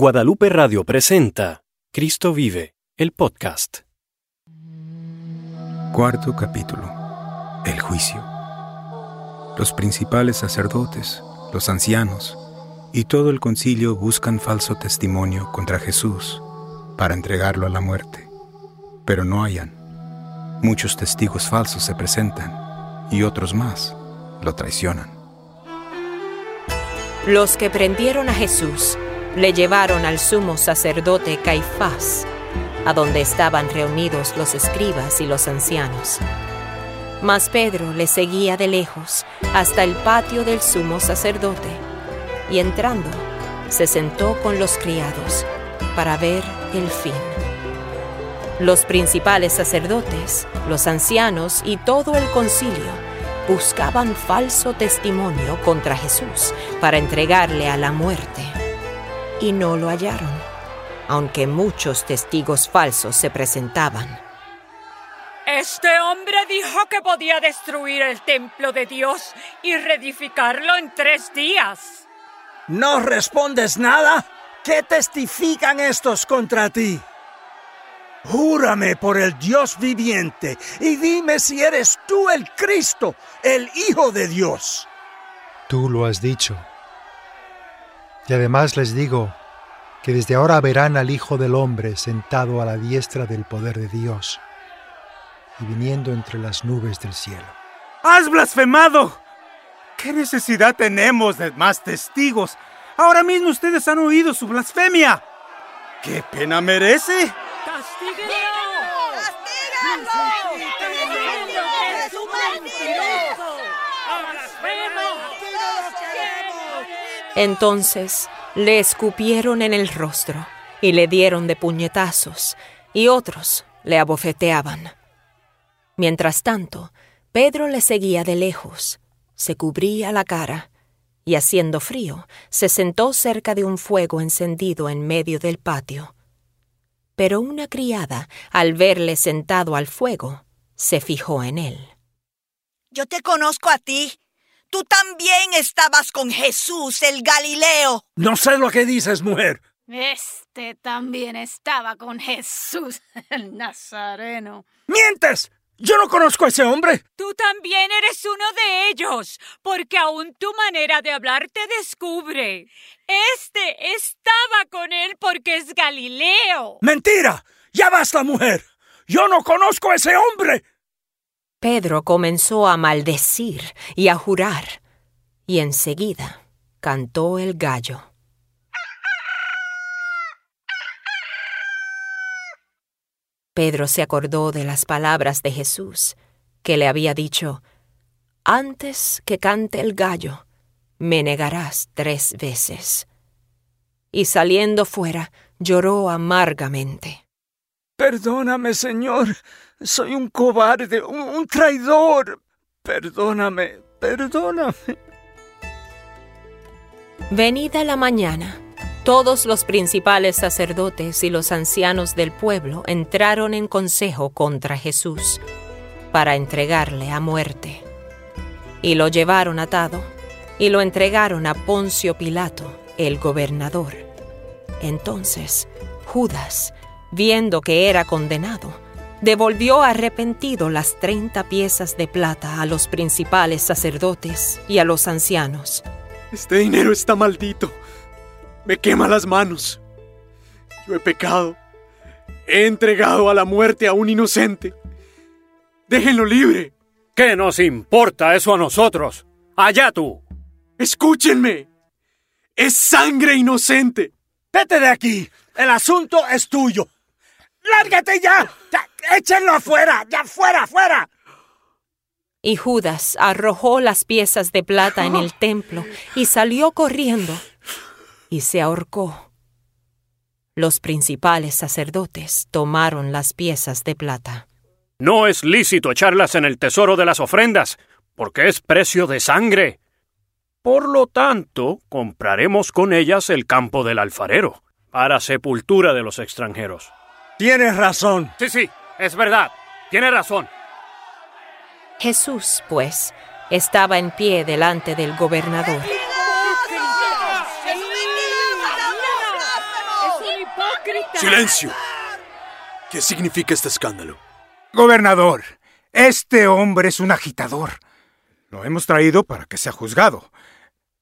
Guadalupe Radio presenta Cristo vive, el podcast. Cuarto capítulo. El juicio. Los principales sacerdotes, los ancianos y todo el concilio buscan falso testimonio contra Jesús para entregarlo a la muerte, pero no hayan. Muchos testigos falsos se presentan y otros más lo traicionan. Los que prendieron a Jesús le llevaron al sumo sacerdote Caifás, a donde estaban reunidos los escribas y los ancianos. Mas Pedro le seguía de lejos hasta el patio del sumo sacerdote, y entrando, se sentó con los criados para ver el fin. Los principales sacerdotes, los ancianos y todo el concilio buscaban falso testimonio contra Jesús para entregarle a la muerte y no lo hallaron, aunque muchos testigos falsos se presentaban. Este hombre dijo que podía destruir el templo de Dios y reedificarlo en tres días. ¿No respondes nada? ¿Qué testifican estos contra ti? Júrame por el Dios viviente y dime si eres tú el Cristo, el Hijo de Dios. Tú lo has dicho. Y además les digo que desde ahora verán al Hijo del Hombre sentado a la diestra del poder de Dios y viniendo entre las nubes del cielo. ¡Has blasfemado! ¿Qué necesidad tenemos de más testigos? Ahora mismo ustedes han oído su blasfemia. ¿Qué pena merece? Entonces le escupieron en el rostro y le dieron de puñetazos, y otros le abofeteaban. Mientras tanto, Pedro le seguía de lejos, se cubría la cara, y haciendo frío, se sentó cerca de un fuego encendido en medio del patio. Pero una criada, al verle sentado al fuego, se fijó en él. Yo te conozco a ti, Tú también estabas con Jesús el Galileo. No sé lo que dices, mujer. Este también estaba con Jesús el Nazareno. ¡Mientes! Yo no conozco a ese hombre. Tú también eres uno de ellos, porque aún tu manera de hablar te descubre. Este estaba con él porque es Galileo. ¡Mentira! ¡Ya basta, mujer! Yo no conozco a ese hombre. Pedro comenzó a maldecir y a jurar, y enseguida cantó el gallo. Pedro se acordó de las palabras de Jesús, que le había dicho, Antes que cante el gallo, me negarás tres veces. Y saliendo fuera, lloró amargamente. Perdóname, Señor. Soy un cobarde, un, traidor. Perdóname, perdóname. Venida la mañana, todos los principales sacerdotes y los ancianos del pueblo entraron en consejo contra Jesús para entregarle a muerte. Y lo llevaron atado y lo entregaron a Poncio Pilato, el gobernador. Entonces, Judas, viendo que era condenado, devolvió arrepentido las treinta piezas de plata a los principales sacerdotes y a los ancianos. Este dinero está maldito. Me quema las manos. Yo he pecado. He entregado a la muerte a un inocente. Déjenlo libre. ¿Qué nos importa eso a nosotros? Allá tú. Escúchenme. Es sangre inocente. Vete de aquí. El asunto es tuyo. ¡Lárgate ya! ¡Échenlo afuera! ¡Ya fuera, fuera! Y Judas arrojó las piezas de plata en el templo y salió corriendo y se ahorcó. Los principales sacerdotes tomaron las piezas de plata. No es lícito echarlas en el tesoro de las ofrendas, porque es precio de sangre. Por lo tanto, compraremos con ellas el campo del alfarero, para sepultura de los extranjeros. Tienes razón. Sí, sí, es verdad. Tiene razón. Jesús, pues, estaba en pie delante del gobernador. hipócrita! ¡Silencio! ¿Qué significa este escándalo? Gobernador, este hombre es un agitador. Lo hemos traído para que sea juzgado.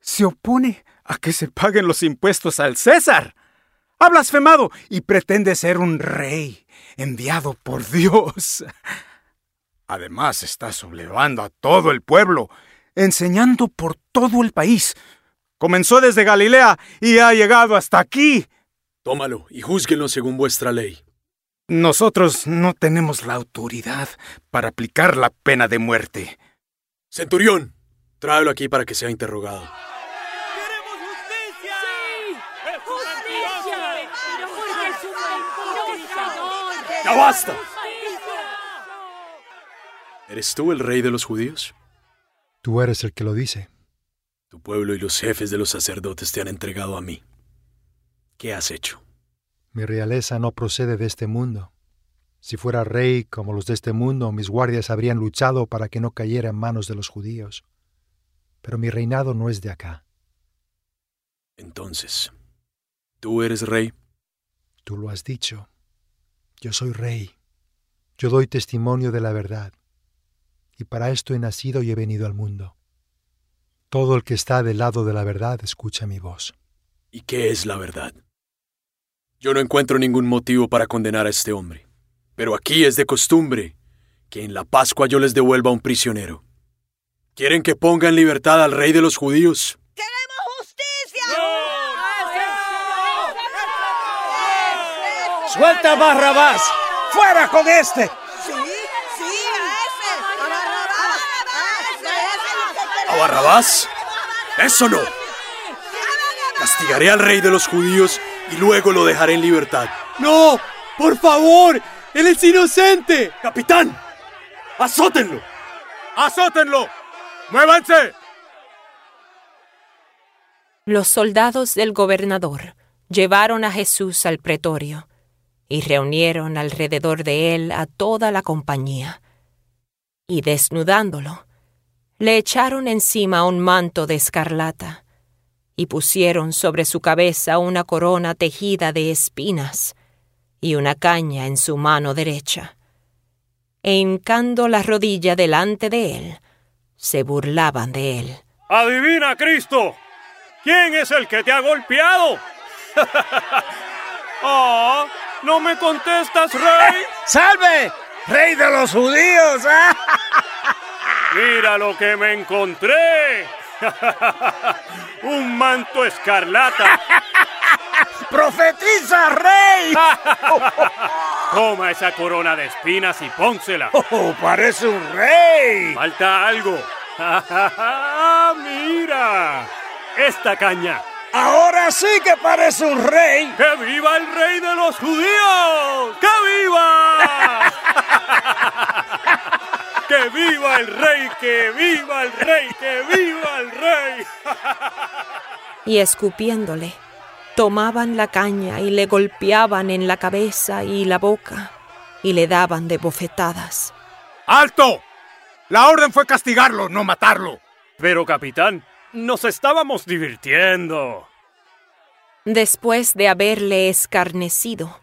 Se opone a que se paguen los impuestos al César. Ha blasfemado y pretende ser un rey enviado por Dios. Además está sublevando a todo el pueblo, enseñando por todo el país. Comenzó desde Galilea y ha llegado hasta aquí. Tómalo y júzguenlo según vuestra ley. Nosotros no tenemos la autoridad para aplicar la pena de muerte. Centurión, tráelo aquí para que sea interrogado. ¡Queremos justicia! ¡Sí! ¡Justicia! ¡Porque es un hipócrita! ¡Ya basta! ¿Eres tú el rey de los judíos? Tú eres el que lo dice. Tu pueblo y los jefes de los sacerdotes te han entregado a mí. ¿Qué has hecho? Mi realeza no procede de este mundo. Si fuera rey como los de este mundo, mis guardias habrían luchado para que no cayera en manos de los judíos. Pero mi reinado no es de acá. Entonces, ¿tú eres rey? Tú lo has dicho. Yo soy rey. Yo doy testimonio de la verdad. Y para esto he nacido y he venido al mundo. Todo el que está del lado de la verdad escucha mi voz. ¿Y qué es la verdad? Yo no encuentro ningún motivo para condenar a este hombre, pero aquí es de costumbre que en la Pascua yo les devuelva a un prisionero. ¿Quieren que ponga en libertad al rey de los judíos? ¡Suelta a Barrabás! ¡Fuera con este! Sí, sí, a ese. A Barrabás. A ese, a ese es lo que ¿A queremos. Barrabás? ¡Eso no! Castigaré al rey de los judíos y luego lo dejaré en libertad. ¡No! ¡Por favor! ¡Él es inocente! ¡Capitán! ¡Azótenlo! ¡Azótenlo! ¡Muévanse! Los soldados del gobernador llevaron a Jesús al pretorio y reunieron alrededor de él a toda la compañía. Y desnudándolo, le echaron encima un manto de escarlata y pusieron sobre su cabeza una corona tejida de espinas y una caña en su mano derecha. E hincando la rodilla delante de él, se burlaban de él. ¡Adivina, Cristo! ¿Quién es el que te ha golpeado? ¡Ah! ¿No me contestas, rey? ¡Salve! ¡Rey de los judíos! ¡Ah! ¡Mira lo que me encontré! ¡Un manto escarlata! ¡Profetiza, rey! Toma esa corona de espinas y pónsela. ¡Oh, parece un rey! Falta algo. ¡Mira! Esta caña. ¡Ahora sí que parece un rey! ¡Que viva el rey de los judíos! ¡Que viva! ¡Que viva el rey! ¡Que viva el rey! ¡Que viva el rey! y escupiéndole, tomaban la caña y le golpeaban en la cabeza y la boca y le daban de bofetadas. ¡Alto! La orden fue castigarlo, no matarlo. Pero, capitán, nos estábamos divirtiendo. Después de haberle escarnecido,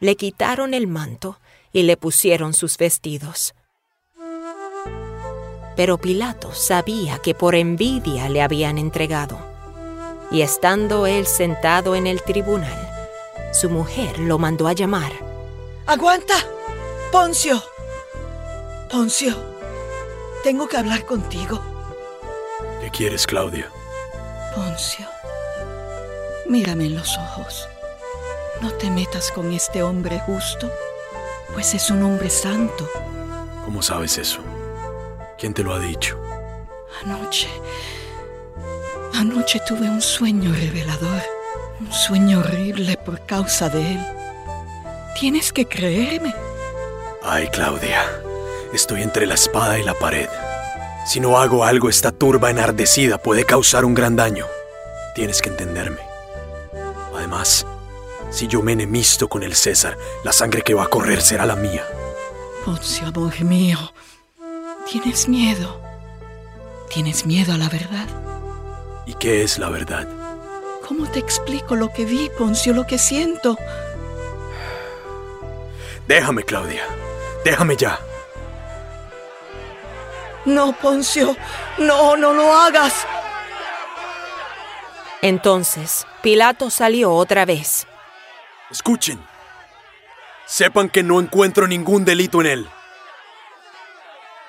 le quitaron el manto y le pusieron sus vestidos. Pero Pilato sabía que por envidia le habían entregado, y estando él sentado en el tribunal, su mujer lo mandó a llamar. ¡Aguanta! Poncio. Poncio, tengo que hablar contigo. ¿Qué quieres, Claudia? Poncio, mírame en los ojos. No te metas con este hombre justo, pues es un hombre santo. ¿Cómo sabes eso? ¿Quién te lo ha dicho? Anoche, anoche tuve un sueño revelador, un sueño horrible por causa de él. Tienes que creerme. Ay, Claudia, estoy entre la espada y la pared. Si no hago algo, esta turba enardecida puede causar un gran daño. Tienes que entenderme. Además, si yo me enemisto con el César, la sangre que va a correr será la mía. Poncio, amor mío, tienes miedo. Tienes miedo a la verdad. ¿Y qué es la verdad? ¿Cómo te explico lo que vi, Poncio, lo que siento? Déjame, Claudia. Déjame ya. No, Poncio. No, no lo hagas. Entonces Pilato salió otra vez. Escuchen. Sepan que no encuentro ningún delito en él.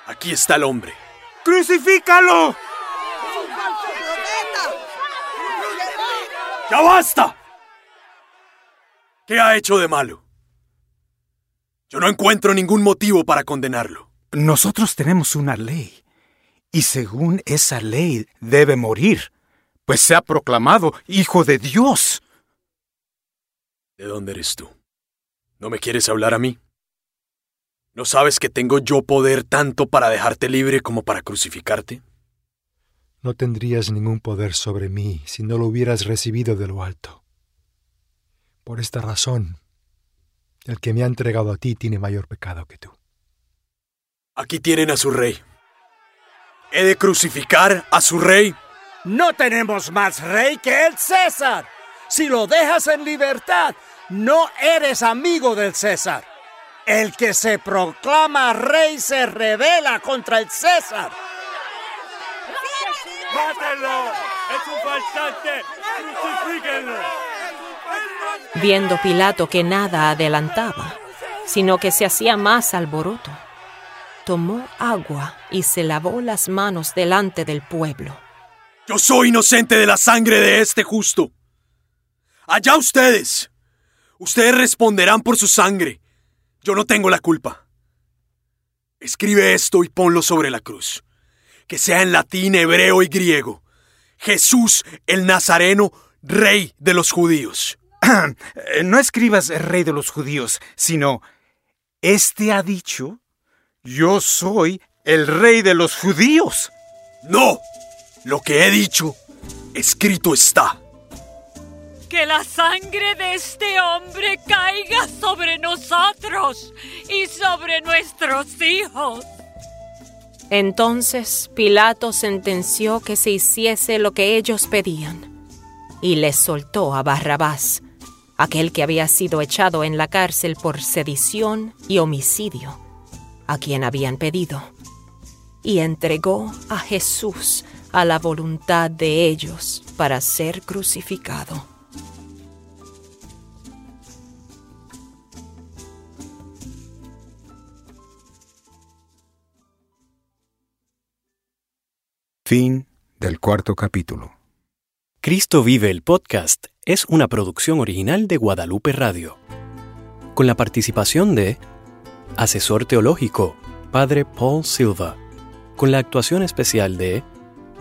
Aquí está el hombre. ¡Crucifícalo! ¡Ya basta! ¿Qué ha hecho de malo? Yo no encuentro ningún motivo para condenarlo. Nosotros tenemos una ley, y según esa ley debe morir, pues se ha proclamado Hijo de Dios. ¿De dónde eres tú? ¿No me quieres hablar a mí? ¿No sabes que tengo yo poder tanto para dejarte libre como para crucificarte? No tendrías ningún poder sobre mí si no lo hubieras recibido de lo alto. Por esta razón, el que me ha entregado a ti tiene mayor pecado que tú. Aquí tienen a su rey. ¿He de crucificar a su rey? No tenemos más rey que el César. Si lo dejas en libertad, no eres amigo del César. El que se proclama rey se rebela contra el César. ¡Mátenlo! ¡Es un falsante! ¡Crucifíquenlo! Viendo Pilato que nada adelantaba, sino que se hacía más alboroto, tomó agua y se lavó las manos delante del pueblo. Yo soy inocente de la sangre de este justo. Allá ustedes. Ustedes responderán por su sangre. Yo no tengo la culpa. Escribe esto y ponlo sobre la cruz. Que sea en latín, hebreo y griego. Jesús el Nazareno, rey de los judíos. no escribas rey de los judíos, sino, este ha dicho, yo soy el rey de los judíos. No, lo que he dicho, escrito está. Que la sangre de este hombre caiga sobre nosotros y sobre nuestros hijos. Entonces Pilato sentenció que se hiciese lo que ellos pedían y les soltó a Barrabás, aquel que había sido echado en la cárcel por sedición y homicidio, a quien habían pedido, y entregó a Jesús a la voluntad de ellos para ser crucificado. Fin del cuarto capítulo. Cristo vive el podcast es una producción original de Guadalupe Radio. Con la participación de Asesor Teológico, Padre Paul Silva. Con la actuación especial de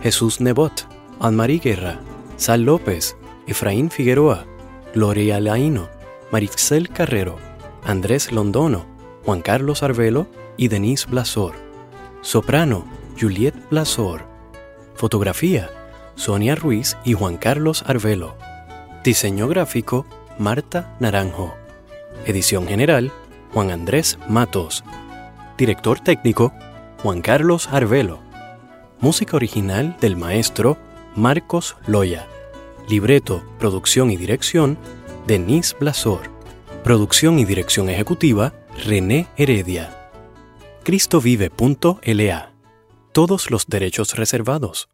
Jesús Nebot, Anne-Marie Guerra, Sal López, Efraín Figueroa, Gloria Laino, Marixel Carrero, Andrés Londono, Juan Carlos Arvelo y Denise Blasor. Soprano, Juliet Blasor. Fotografía, Sonia Ruiz y Juan Carlos Arvelo. Diseño gráfico, Marta Naranjo. Edición general, Juan Andrés Matos. Director técnico, Juan Carlos Arvelo. Música original del maestro Marcos Loya. Libreto, producción y dirección, Denise Blasor. Producción y dirección ejecutiva, René Heredia. cristovive.la. Todos los derechos reservados.